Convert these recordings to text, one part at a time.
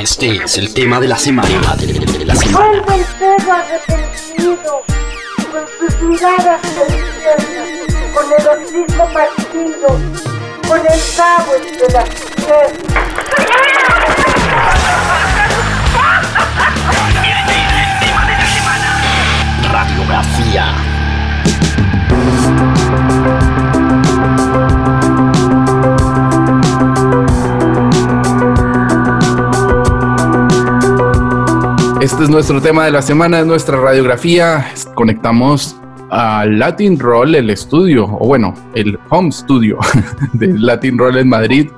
Este es el tema de la semana. De la semana. Vuelve el perro arrepentido, con sus miradas con el hocico partido, con el cabo entre las piernas. Radiografía. Este es nuestro tema de la semana, nuestra radiografía. Conectamos a Latin Roll, el estudio, o bueno, el home studio de Latin Roll en Madrid,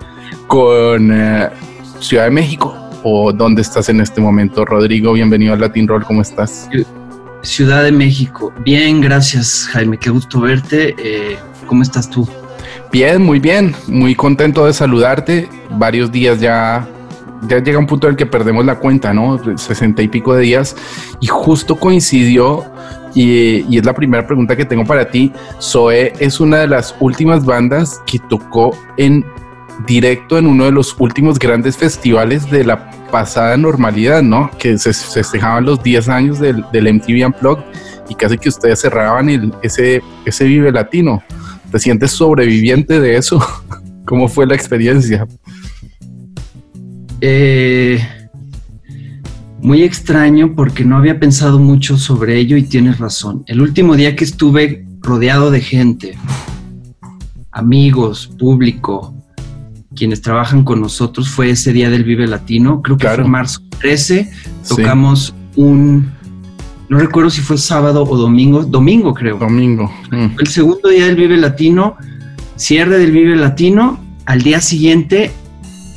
con eh, Ciudad de México. ¿O dónde estás en este momento, Rodrigo? Bienvenido a Latin Roll, ¿cómo estás? Ciudad de México. Bien, gracias Jaime, qué gusto verte. Eh, ¿Cómo estás tú? Bien, muy bien, muy contento de saludarte. Varios días ya, ya llega un punto en el que perdemos la cuenta, ¿no? Sesenta y pico de días. Y justo coincidió, y, es la primera pregunta que tengo para ti. Zoe es una de las últimas bandas que tocó en directo en uno de los últimos grandes festivales de la pasada normalidad, ¿no? Que se festejaban los 10 años del, MTV Unplugged y casi que ustedes cerraban ese, ese Vive Latino. ¿Te sientes sobreviviente de eso? ¿Cómo fue la experiencia? Eh, muy extraño porque no había pensado mucho sobre ello y tienes razón. El último día que estuve rodeado de gente, amigos, público, quienes trabajan con nosotros fue ese día del Vive Latino, creo que Claro. fue marzo 13, tocamos un, no recuerdo si fue sábado o domingo, domingo creo. Domingo. Mm. El segundo día del Vive Latino, cierre del Vive Latino, al día siguiente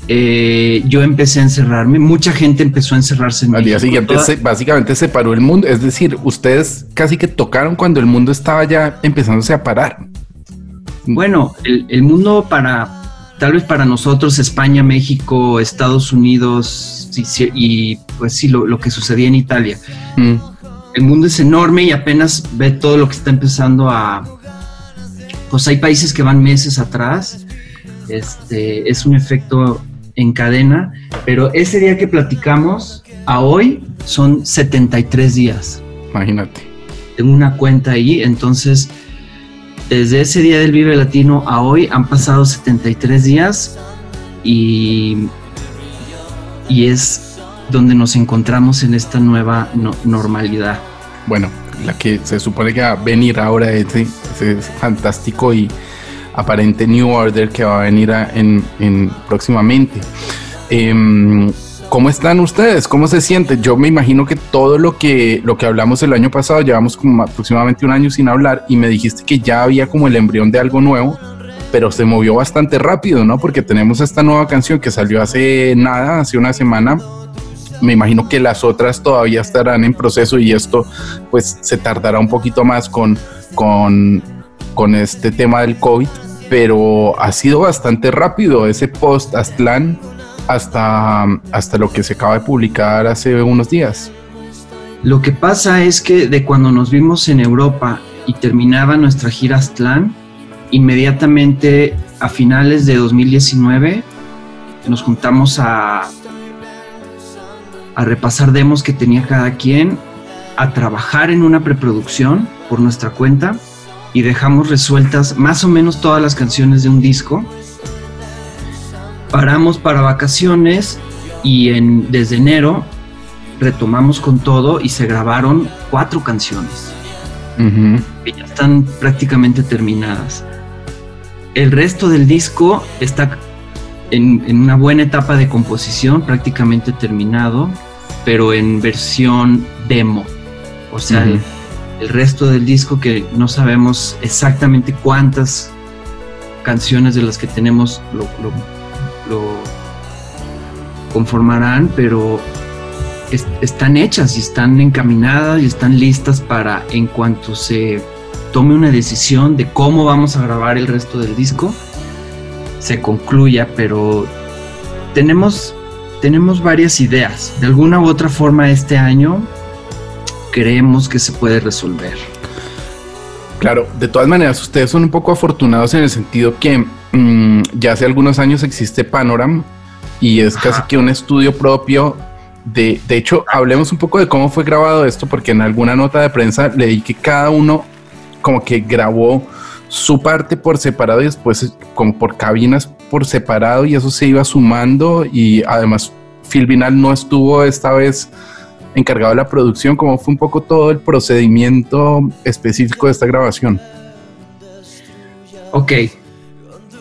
eh, yo empecé a encerrarme, mucha gente empezó a encerrarse en Al día siguiente toda- se- básicamente se paró el mundo. Es decir, ustedes casi que tocaron cuando el mundo estaba ya empezándose a parar. Bueno, el, el mundo para, tal vez para nosotros, España, México, Estados Unidos y, pues sí, lo, lo que sucedía en Italia. Mm. El mundo es enorme y apenas ve todo lo que está empezando a... Pues hay países que van meses atrás. Este, es un efecto en cadena, pero ese día que platicamos a hoy son 73 días. Imagínate. Tengo una cuenta ahí, entonces desde ese día del Vive Latino a hoy han pasado 73 días y, y es donde nos encontramos en esta nueva no- normalidad. Bueno, la que se supone que va a venir ahora ese, ese fantástico y aparente New Order que va a venir a- en, en próximamente. Em, ¿Cómo están ustedes? ¿Cómo se sienten? Yo me imagino que todo lo que, lo que hablamos el año pasado, llevamos como aproximadamente un año sin hablar y me dijiste que ya había como el embrión de algo nuevo, pero se movió bastante rápido, ¿no? Porque tenemos esta nueva canción que salió hace nada, hace una semana. Me imagino que las otras todavía estarán en proceso y esto pues se tardará un poquito más con, con, con este tema del COVID, pero ha sido bastante rápido ese post Aztlán hasta, hasta lo que se acaba de publicar hace unos días. Lo que pasa es que de cuando nos vimos en Europa y terminaba nuestra gira Aztlán, inmediatamente a finales de 2019 nos juntamos a, a repasar demos que tenía cada quien, a trabajar en una preproducción por nuestra cuenta y dejamos resueltas más o menos todas las canciones de un disco. Paramos para vacaciones y en, desde enero retomamos con todo y se grabaron cuatro canciones que ya están prácticamente terminadas. El resto del disco está en, en una buena etapa de composición, prácticamente terminado, pero en versión demo. O sea, el resto del disco que no sabemos exactamente cuántas canciones de las que tenemos lo, conformarán, pero es- están hechas y están encaminadas y están listas para en cuanto se tome una decisión de cómo vamos a grabar el resto del disco, se concluya, pero tenemos, tenemos varias ideas. De alguna u otra forma este año creemos que se puede resolver. Claro, de todas maneras, ustedes son un poco afortunados en el sentido que mm, ya hace algunos años existe Panoram y es casi que un estudio propio. De, de hecho, hablemos un poco de cómo fue grabado esto, porque en alguna nota de prensa leí que cada uno como que grabó su parte por separado y después como por cabinas por separado y eso se iba sumando y además Phil Vinal no estuvo esta vez encargado de la producción, como fue un poco todo el procedimiento específico de esta grabación. Ok.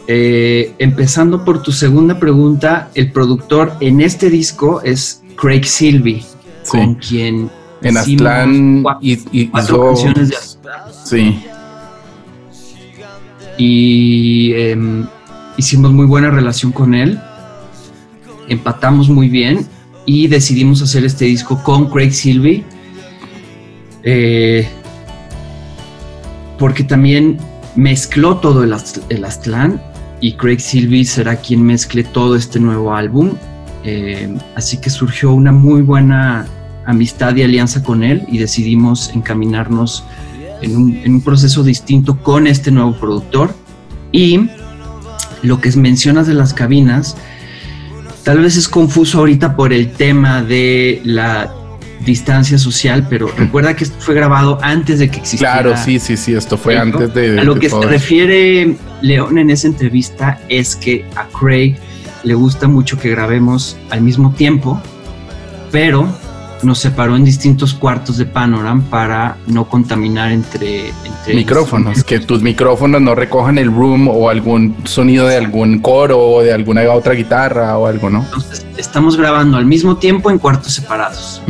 Eh, empezando por tu segunda pregunta, el productor en este disco es Craig Silvey, con quien en Aztlán y, canciones de Sí. Y em, hicimos muy buena relación con él. Empatamos muy bien y decidimos hacer este disco con Craig Silvey. Eh, porque también mezcló todo el, el Aztlán y Craig Silvey será quien mezcle todo este nuevo álbum. Eh, así que surgió una muy buena amistad y alianza con él y decidimos encaminarnos en un, en un proceso distinto con este nuevo productor. Y lo que mencionas de las cabinas, tal vez es confuso ahorita por el tema de la distancia social, pero recuerda que esto fue grabado antes de que existiera. Claro, sí, sí, sí, esto fue antes de. A lo que se refiere León en esa entrevista es que a Craig le gusta mucho que grabemos al mismo tiempo, pero nos separó en distintos cuartos de Panorama para no contaminar entre, micrófonos, que tus micrófonos no recojan el room o algún sonido de algún coro o de alguna otra guitarra o algo, ¿no? Entonces, estamos grabando al mismo tiempo en cuartos separados.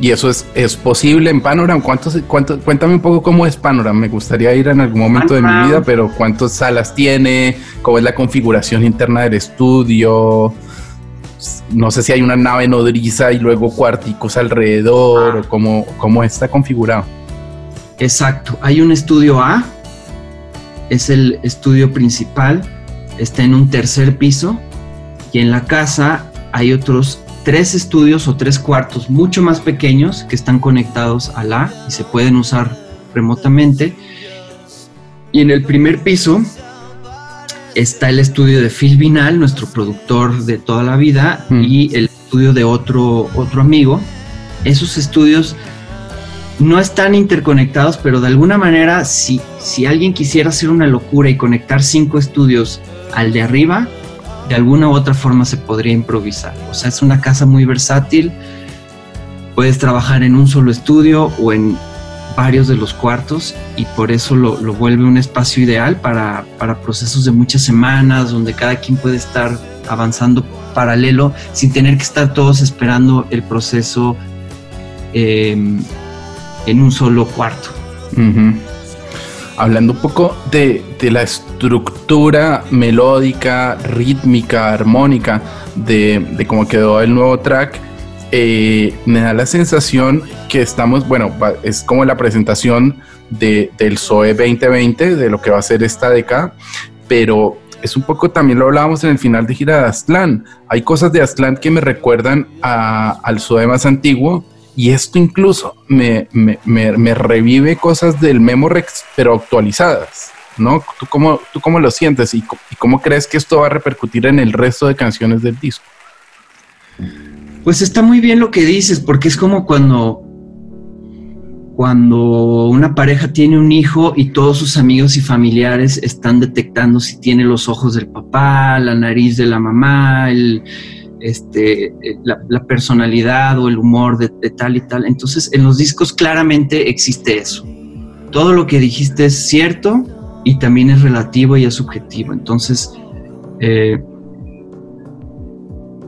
¿Y eso es, es posible en Panorama? ¿Cuántos, cuánto, cuéntame un poco cómo es Panorama. Me gustaría ir en algún momento de mi vida, pero ¿cuántas salas tiene? ¿Cómo es la configuración interna del estudio? No sé si hay una nave nodriza y luego cuarticos alrededor o cómo, cómo está configurado. Exacto, hay un estudio A, es el estudio principal, está en un tercer piso y en la casa hay otros tres estudios o tres cuartos mucho más pequeños que están conectados al A y se pueden usar remotamente. Y en el primer piso está el estudio de Phil Vinal, nuestro productor de toda la vida, hmm. y el estudio de otro, otro amigo. Esos estudios no están interconectados, pero de alguna manera, si, si alguien quisiera hacer una locura y conectar cinco estudios al de arriba, de alguna u otra forma se podría improvisar. O sea, es una casa muy versátil. Puedes trabajar en un solo estudio o en varios de los cuartos y por eso lo, vuelve un espacio ideal para, procesos de muchas semanas, donde cada quien puede estar avanzando paralelo sin tener que estar todos esperando el proceso em, en un solo cuarto. Hablando un poco de, la estructura melódica, rítmica, armónica de, de cómo quedó el nuevo track, eh, me da la sensación que estamos, bueno, es como la presentación de, del SOE 2020, de lo que va a ser esta década, pero es un poco, también lo hablábamos en el final de gira de Aztlán, hay cosas de Aztlán que me recuerdan al SOE más antiguo, y esto incluso me, me, revive cosas del Memorex, pero actualizadas. ¿no? ¿Tú cómo, ¿Tú cómo lo sientes y, y cómo crees que esto va a repercutir en el resto de canciones del disco? Pues está muy bien lo que dices, porque es como cuando, cuando una pareja tiene un hijo y todos sus amigos y familiares están detectando si tiene los ojos del papá, la nariz de la mamá, el, este, la, personalidad o el humor de, tal y tal. Entonces, en los discos claramente existe eso. Todo lo que dijiste es cierto y también es relativo y es subjetivo. Entonces, eh,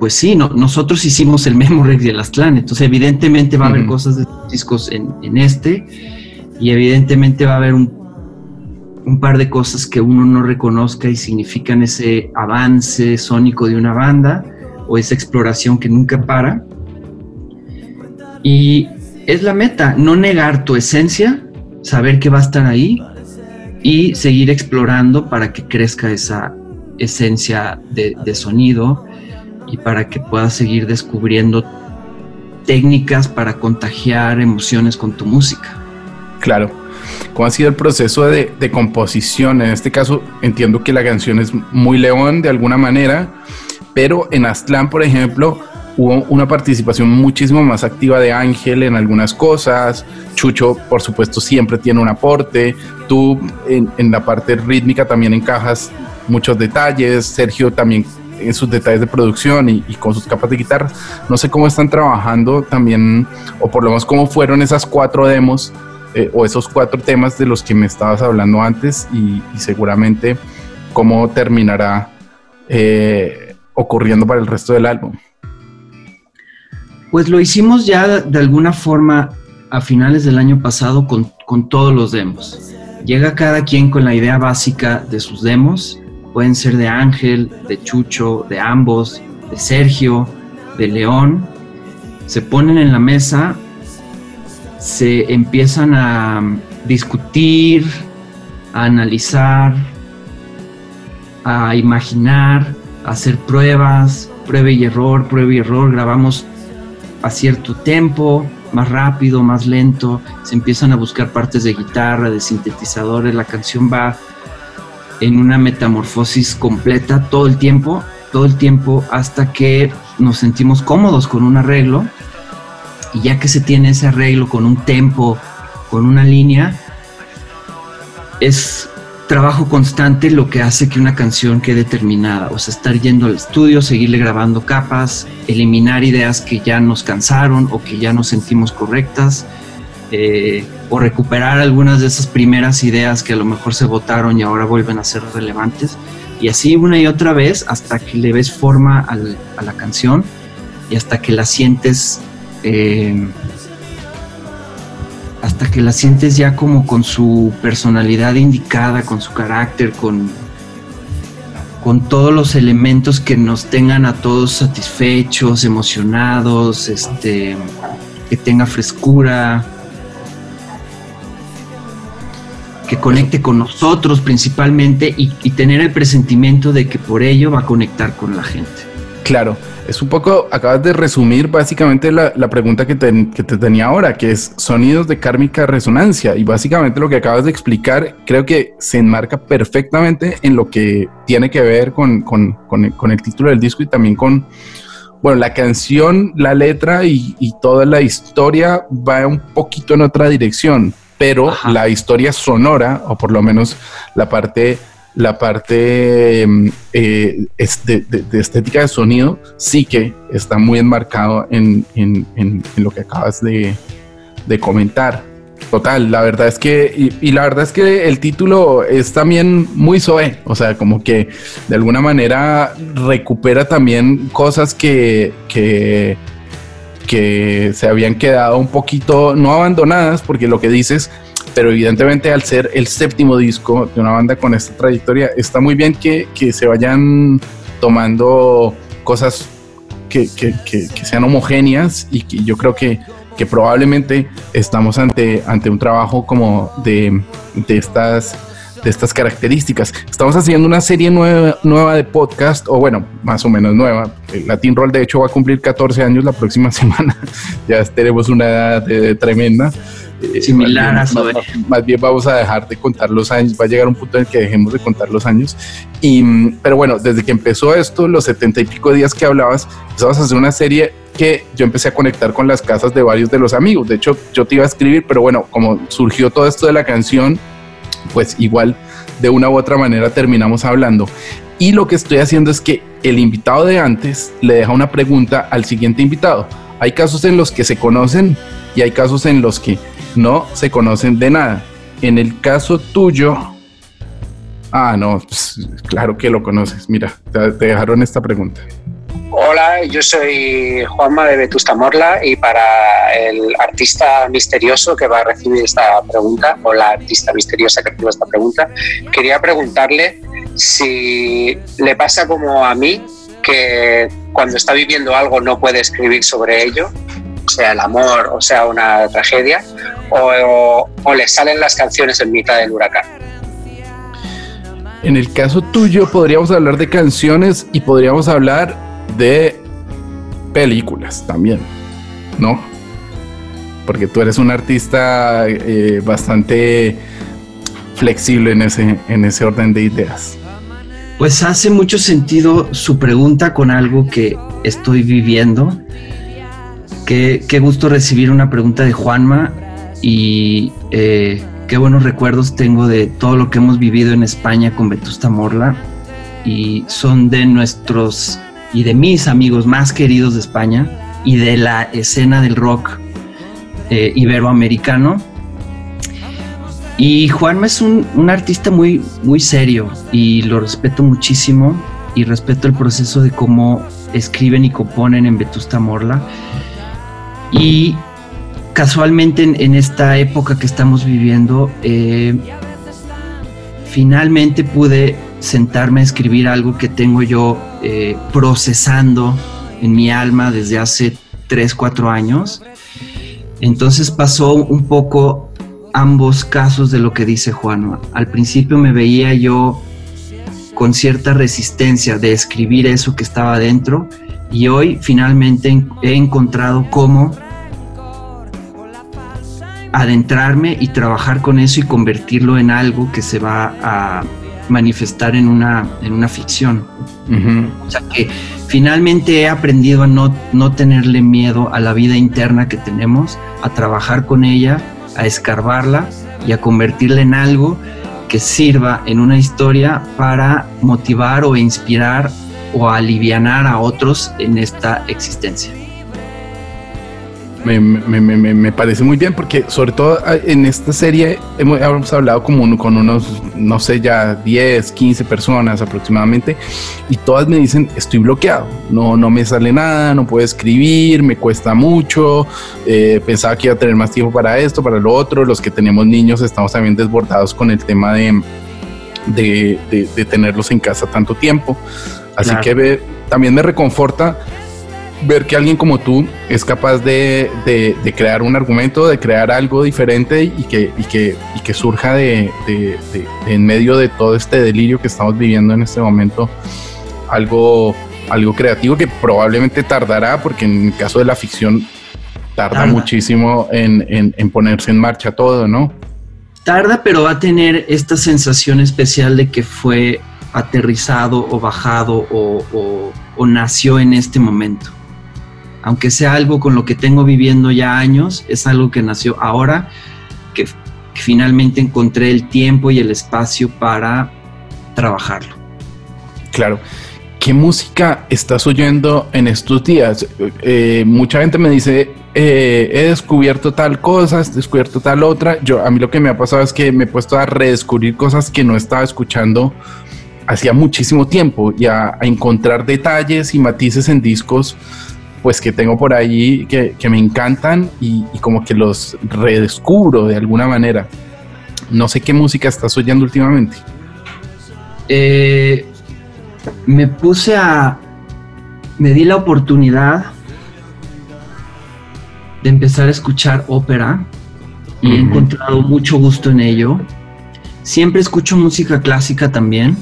pues sí, nosotros hicimos el Memorex y el Aztlán, entonces evidentemente va a haber cosas de discos en, este y evidentemente va a haber un, un, par de cosas que uno no reconozca y significan ese avance sónico de una banda o esa exploración que nunca para. Y es la meta, no negar tu esencia, saber que va a estar ahí y seguir explorando para que crezca esa esencia de, de sonido y para que puedas seguir descubriendo técnicas para contagiar emociones con tu música. Claro. ¿Cómo ha sido el proceso de, composición? En este caso entiendo que la canción es muy león de alguna manera, pero en Aztlán, por ejemplo, hubo una participación muchísimo más activa de Ángel en algunas cosas. Chucho, por supuesto, siempre tiene un aporte. Tú en, la parte rítmica también encajas muchos detalles. Sergio también en sus detalles de producción y, con sus capas de guitarra. No sé cómo están trabajando también, o por lo menos cómo fueron esas cuatro demos eh, o esos cuatro temas de los que me estabas hablando antes y, seguramente cómo terminará eh, ocurriendo para el resto del álbum. Pues lo hicimos ya de alguna forma a finales del año pasado con, con todos los demos. Llega cada quien con la idea básica de sus demos. Pueden ser de Ángel, de Chucho, de ambos, de Sergio, de León. Se ponen en la mesa, se empiezan a discutir, a analizar, a imaginar, a hacer pruebas, prueba y error, prueba y error. Grabamos a cierto tempo, más rápido, más lento, se empiezan a buscar partes de guitarra, de sintetizadores, la canción va en una metamorfosis completa todo el tiempo, todo el tiempo hasta que nos sentimos cómodos con un arreglo y ya que se tiene ese arreglo con un tempo, con una línea, es trabajo constante lo que hace que una canción quede terminada. O sea, estar yendo al estudio, seguirle grabando capas, eliminar ideas que ya nos cansaron o que ya no sentimos correctas, eh, o recuperar algunas de esas primeras ideas que a lo mejor se votaron y ahora vuelven a ser relevantes. Y así una y otra vez hasta que le ves forma a la canción y hasta que la sientes eh, hasta que la sientes ya como con su personalidad indicada, con su carácter, con, con todos los elementos que nos tengan a todos satisfechos, emocionados, este, que tenga frescura, que conecte con nosotros principalmente y, tener el presentimiento de que por ello va a conectar con la gente. Claro, es un poco, acabas de resumir básicamente la, pregunta que te, tenía ahora, que es sonidos de kármica resonancia. Y básicamente lo que acabas de explicar creo que se enmarca perfectamente en lo que tiene que ver con, el título del disco y también con, bueno, la canción, la letra y, toda la historia va un poquito en otra dirección, pero la historia sonora, o por lo menos la parte la parte mm, eh, de, estética de sonido sí que está muy enmarcado en, lo que acabas de, comentar. Total, la verdad es que, y, la verdad es que el título es también muy soe, o sea, como que de alguna manera recupera también cosas que, que, que se habían quedado un poquito, no abandonadas, porque lo que dices pero evidentemente al ser el séptimo disco de una banda con esta trayectoria, está muy bien que, se vayan tomando cosas que, sean homogéneas y que yo creo que, probablemente estamos ante, ante un trabajo como de, estas de estas características. Estamos haciendo una serie nueva, nueva de podcast, o bueno, más o menos nueva. El Latin Roll, de hecho, va a cumplir 14 años la próxima semana. ya tenemos una edad tremenda. Eh, Similar más bien, a Más, bien vamos a dejar de contar los años, va a llegar un punto en el que dejemos de contar los años. Y, pero bueno, desde que empezó esto, los setenta y pico días que hablabas, empezamos a hacer una serie que yo empecé a conectar con las casas de varios de los amigos. De hecho, yo te iba a escribir, pero bueno, como surgió todo esto de la canción, pues igual de una u otra manera terminamos hablando. Y lo que estoy haciendo es que el invitado de antes le deja una pregunta al siguiente invitado. Hay casos en los que se conocen y hay casos en los que no se conocen de nada. En el caso tuyo, ah, no, pues, claro que lo conoces. Mira, te, dejaron esta pregunta. Hola, yo soy Juanma de Vetusta Morla y para el artista misterioso que va a recibir esta pregunta, o la artista misteriosa que recibe esta pregunta, quería preguntarle si le pasa como a mí, que cuando está viviendo algo no puede escribir sobre ello, sea el amor o sea una tragedia, o, le salen las canciones en mitad del huracán. En el caso tuyo podríamos hablar de canciones y podríamos hablar de películas también, ¿no? Porque tú eres un artista eh, bastante flexible en ese, en ese orden de ideas. Pues hace mucho sentido su pregunta con algo que estoy viviendo. Qué, qué gusto recibir una pregunta de Juanma y eh, qué buenos recuerdos tengo de todo lo que hemos vivido en España con Vetusta Morla y son de nuestros y de mis amigos más queridos de España y de la escena del rock eh, iberoamericano y Juanma es un, artista muy, muy serio y lo respeto muchísimo y respeto el proceso de cómo escriben y componen en Vetusta Morla. Y casualmente en, esta época que estamos viviendo, eh, finalmente pude sentarme a escribir algo que tengo yo eh, procesando en mi alma desde hace 3, 4 años. Entonces pasó un poco ambos casos de lo que dice Juan. Al principio me veía yo con cierta resistencia de escribir eso que estaba dentro y hoy finalmente he encontrado cómo adentrarme y trabajar con eso y convertirlo en algo que se va a manifestar en una, en una ficción. O sea que finalmente he aprendido a no, no tenerle miedo a la vida interna que tenemos, a trabajar con ella a escarbarla y a convertirla en algo que sirva en una historia para motivar o inspirar o alivianar a otros en esta existencia me, me, me, me, parece muy bien porque sobre todo ah, en esta serie hemos, hablado como con unos, no sé, ya 10, 15 personas aproximadamente y todas me dicen estoy bloqueado, no, no me sale nada, no puedo escribir, me cuesta mucho, eh, pensaba que iba a tener más tiempo para esto, para lo otro, los que tenemos niños estamos también desbordados con el tema de, de, de, tenerlos en casa tanto tiempo, así que también me reconforta ver que alguien como tú es capaz de, crear un argumento, de crear algo diferente y que, y que, y que surja de, en medio de todo este delirio que estamos viviendo en este momento, algo, algo creativo que probablemente tardará, porque en el caso de la ficción tarda, muchísimo en, ponerse en marcha todo, ¿no? Tarda, pero va a tener esta sensación especial de que fue aterrizado o bajado o nació en este momento aunque sea algo con lo que tengo viviendo ya años, es algo que nació ahora, que, finalmente encontré el tiempo y el espacio para trabajarlo. Claro. ¿Qué música estás oyendo en estos días? Eh, mucha gente me dice, eh, he descubierto tal cosa, he descubierto tal otra. Yo, a mí lo que me ha pasado es que me he puesto a redescubrir cosas que no estaba escuchando hacía muchísimo tiempo y a encontrar detalles y matices en discos pues que tengo por ahí que, me encantan y, como que los redescubro de alguna manera. No sé qué música estás oyendo últimamente. Eh, me puse a... Me di la oportunidad de empezar a escuchar ópera y he encontrado mucho gusto en ello. Siempre escucho música clásica también.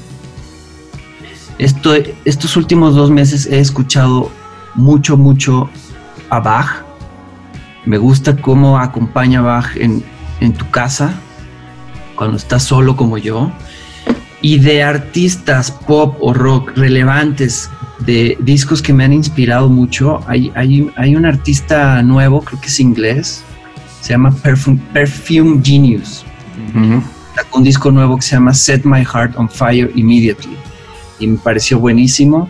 Esto, estos últimos dos meses he escuchado mucho, mucho a Bach. Me gusta cómo acompaña Bach en, tu casa, cuando estás solo como yo. Y de artistas pop o rock relevantes, de discos que me han inspirado mucho, hay, hay, un artista nuevo, creo que es inglés, se llama Perfume, Perfume Genius. Un disco nuevo que se llama Set My Heart on Fire Immediately. Y me pareció buenísimo.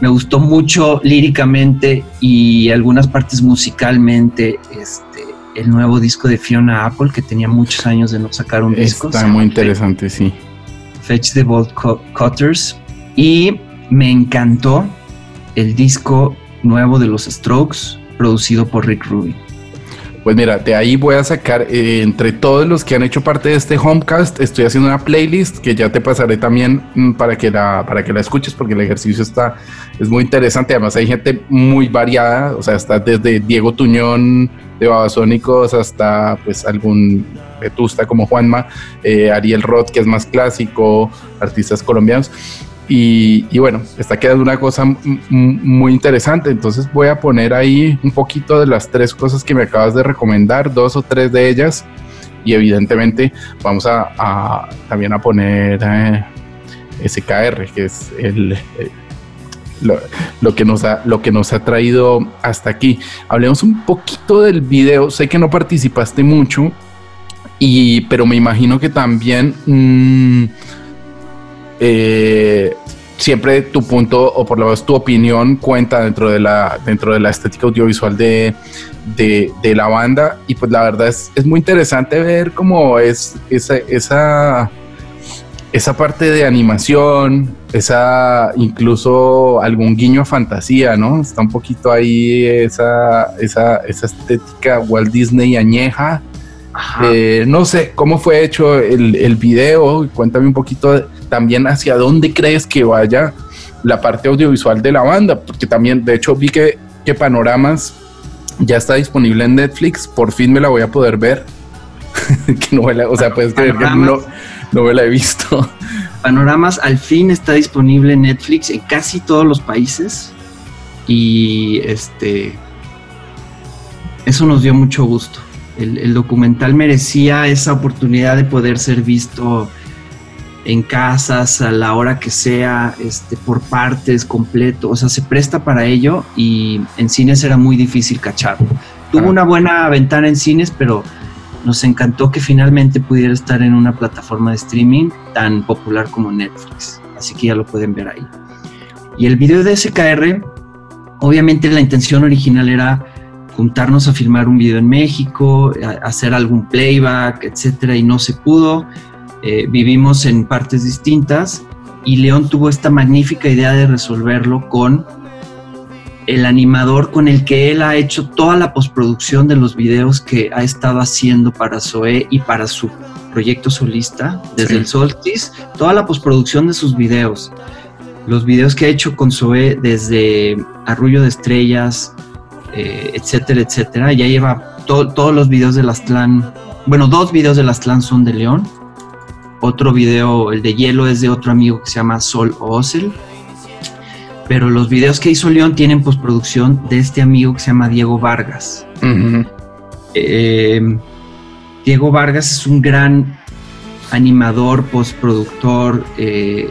Me gustó mucho líricamente y algunas partes musicalmente este, el nuevo disco de Fiona Apple, que tenía muchos años de no sacar un disco. Está muy interesante, sí. Fetch the Bolt Cutters. Y me encantó el disco nuevo de los Strokes, producido por Rick Rubin. Pues mira, de ahí voy a sacar eh, entre todos los que han hecho parte de este Homecast, estoy haciendo una playlist que ya te pasaré también mm, para que la para que la escuches porque el ejercicio está es muy interesante, además hay gente muy variada, o sea, está desde Diego Tuñón de Babasónicos hasta pues algún vetusta como Juanma, eh, Ariel Roth que es más clásico, artistas colombianos y, bueno, está quedando una cosa muy interesante. Entonces voy a poner ahí un poquito de las tres cosas que me acabas de recomendar, dos o tres de ellas. Y evidentemente vamos a, también a poner eh, SKR, que es el, eh, lo, que nos ha, lo que nos ha traído hasta aquí. Hablemos un poquito del video. Sé que no participaste mucho, y, pero me imagino que también mm, eh, siempre tu punto o por lo menos tu opinión cuenta dentro de la, dentro de la estética audiovisual de, de, la banda. Y pues la verdad es, es muy interesante ver cómo es esa, esa esa parte de animación, esa incluso algún guiño a fantasía, ¿no? Está un poquito ahí esa, esa, esa estética Walt Disney añeja. Eh, no sé cómo fue hecho el, el, video. Cuéntame un poquito también hacia dónde crees que vaya la parte audiovisual de la banda, porque también, de hecho, vi que, que Panoramas ya está disponible en Netflix. Por fin me la voy a poder ver. que no o sea, puedes creer que no no me la he visto. Panoramas al fin está disponible en Netflix en casi todos los países. Y este. Eso nos dio mucho gusto. El, documental merecía esa oportunidad de poder ser visto en casas a la hora que sea, este, por partes, completo. O sea, se presta para ello y en cines era muy difícil cacharlo. Tuvo una buena ventana en cines, pero nos encantó que finalmente pudiera estar en una plataforma de streaming tan popular como Netflix. Así que ya lo pueden ver ahí. Y el video de SKR, obviamente la intención original era juntarnos a filmar un video en México, hacer algún playback, etcétera, y no se pudo. Eh, vivimos en partes distintas y León tuvo esta magnífica idea de resolverlo con el animador con el que él ha hecho toda la postproducción de los videos que ha estado haciendo para Zoe y para su proyecto solista, desde el Solstice, toda la postproducción de sus videos. Los videos que ha hecho con Zoe desde Arrullo de Estrellas, eh, etcétera, etcétera. Ya lleva todos los videos de las clan. Bueno, dos videos de las clan son de León. Otro video, el de Hielo, es de otro amigo que se llama Sol Ocel pero los videos que hizo León tienen postproducción de este amigo que se llama Diego Vargas. Eh, Diego Vargas es un gran animador, postproductor, eh,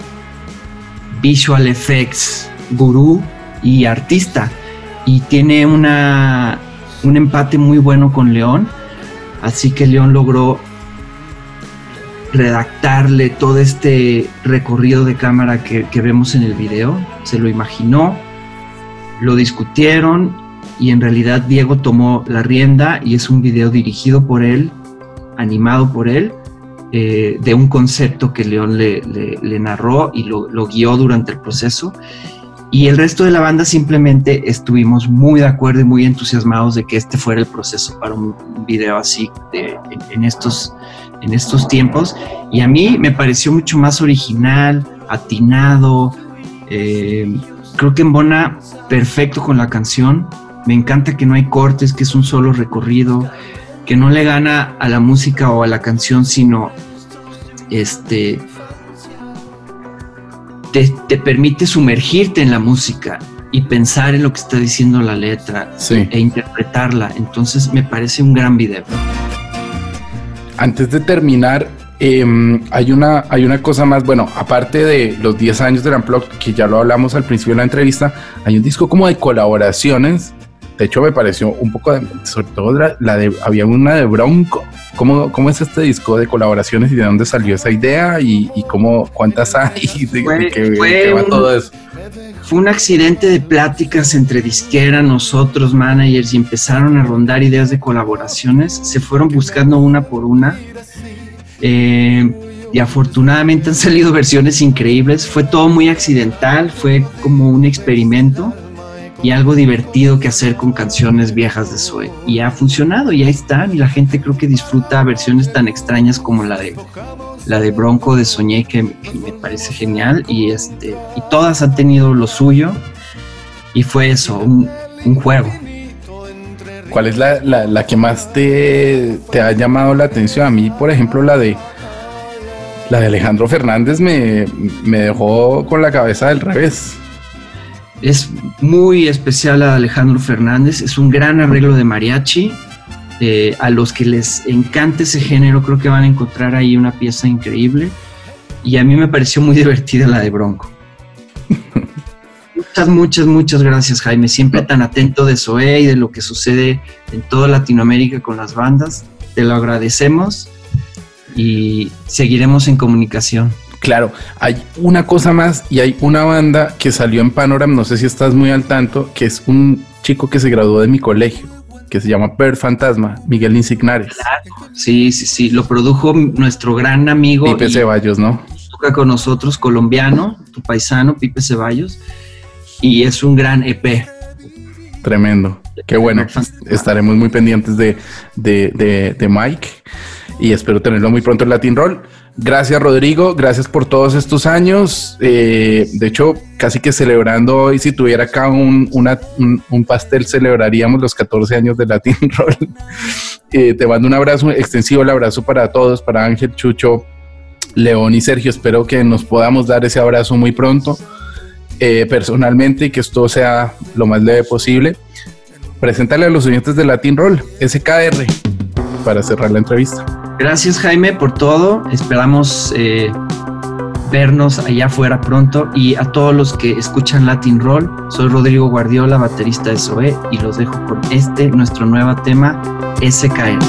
visual effects, gurú y artista. Y tiene una, un empate muy bueno con León. Así que León logró redactarle todo este recorrido de cámara que, vemos en el video. Se lo imaginó, lo discutieron y en realidad Diego tomó la rienda y es un video dirigido por él, animado por él, eh, de un concepto que León le, narró y lo, guió durante el proceso. Y el resto de la banda simplemente estuvimos muy de acuerdo y muy entusiasmados de que este fuera el proceso para un video así en, estos en estos tiempos. Y a mí me pareció mucho más original, atinado, eh, creo que embona perfecto con la canción, me encanta que no hay cortes, que es un solo recorrido, que no le gana a la música o a la canción, sino este te, te permite sumergirte en la música y pensar en lo que está diciendo la letra e interpretarla. Entonces me parece un gran video antes de terminar, em, hay, una, hay una cosa más, bueno, aparte de los 10 años de Unplugged, que ya lo hablamos al principio de la entrevista, hay un disco como de colaboraciones. De hecho, me pareció un poco, de, sobre todo la, de, había una de Bronco. ¿Cómo, ¿Cómo es este disco de colaboraciones y de dónde salió esa idea y, y cómo, cuántas hay? De, qué va todo eso? Fue un accidente de pláticas entre disquera, nosotros, managers, y empezaron a rondar ideas de colaboraciones. Se fueron buscando una por una. Eh, y afortunadamente han salido versiones increíbles. Fue todo muy accidental, fue como un experimento y algo divertido que hacer con canciones viejas de Zoe. Y ha funcionado y ahí están. Y la gente creo que disfruta versiones tan extrañas como la de la de Bronco de Soñé que, me parece genial y este y todas han tenido lo suyo y fue eso, un, juego. ¿Cuál es la, que más te, ha llamado la atención? A mí, por ejemplo, la de la de Alejandro Fernández me, me dejó con la cabeza del revés. Es muy especial a Alejandro Fernández, es un gran arreglo de mariachi, eh, a los que les encante ese género, creo que van a encontrar ahí una pieza increíble. y a mí me pareció muy divertida la de Bronco. muchas, muchas, muchas gracias Jaime, siempre tan atento de SOE y de lo que sucede en toda Latinoamérica con las bandas. Te lo agradecemos y seguiremos en comunicación. Claro, hay una cosa más y hay una banda que salió en Panorama, no sé si estás muy al tanto, que es un chico que se graduó de mi colegio, que se llama Per Fantasma, Miguel Insignares. Claro, sí, sí, sí, lo produjo nuestro gran amigo. Pipe Ceballos, ¿no? Toca con nosotros, colombiano, tu paisano, Pipe Ceballos, y es un gran EP. Tremendo. Qué bueno. Estaremos muy pendientes de, de, de Mike y espero tenerlo muy pronto en Latin Roll. Gracias Rodrigo, gracias por todos estos años. Eh, de hecho, casi que celebrando hoy, si tuviera acá un, un, pastel, celebraríamos los 14 años de Latin Roll. Eh, te mando un abrazo extensivo, el abrazo para todos, para Ángel, Chucho, León y Sergio. Espero que nos podamos dar ese abrazo muy pronto, eh, personalmente, y que esto sea lo más leve posible. Preséntale a los oyentes de Latin Roll, SKR, para cerrar la entrevista. Gracias Jaime por todo. Esperamos eh, vernos allá afuera pronto y a todos los que escuchan Latin Roll. Soy Rodrigo Guardiola, baterista de SOE y los dejo con este, nuestro nuevo tema, SKL.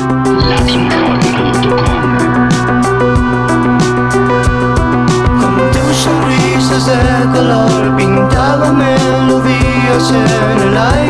Con tus sonrisas de color pintaba melodías en el aire.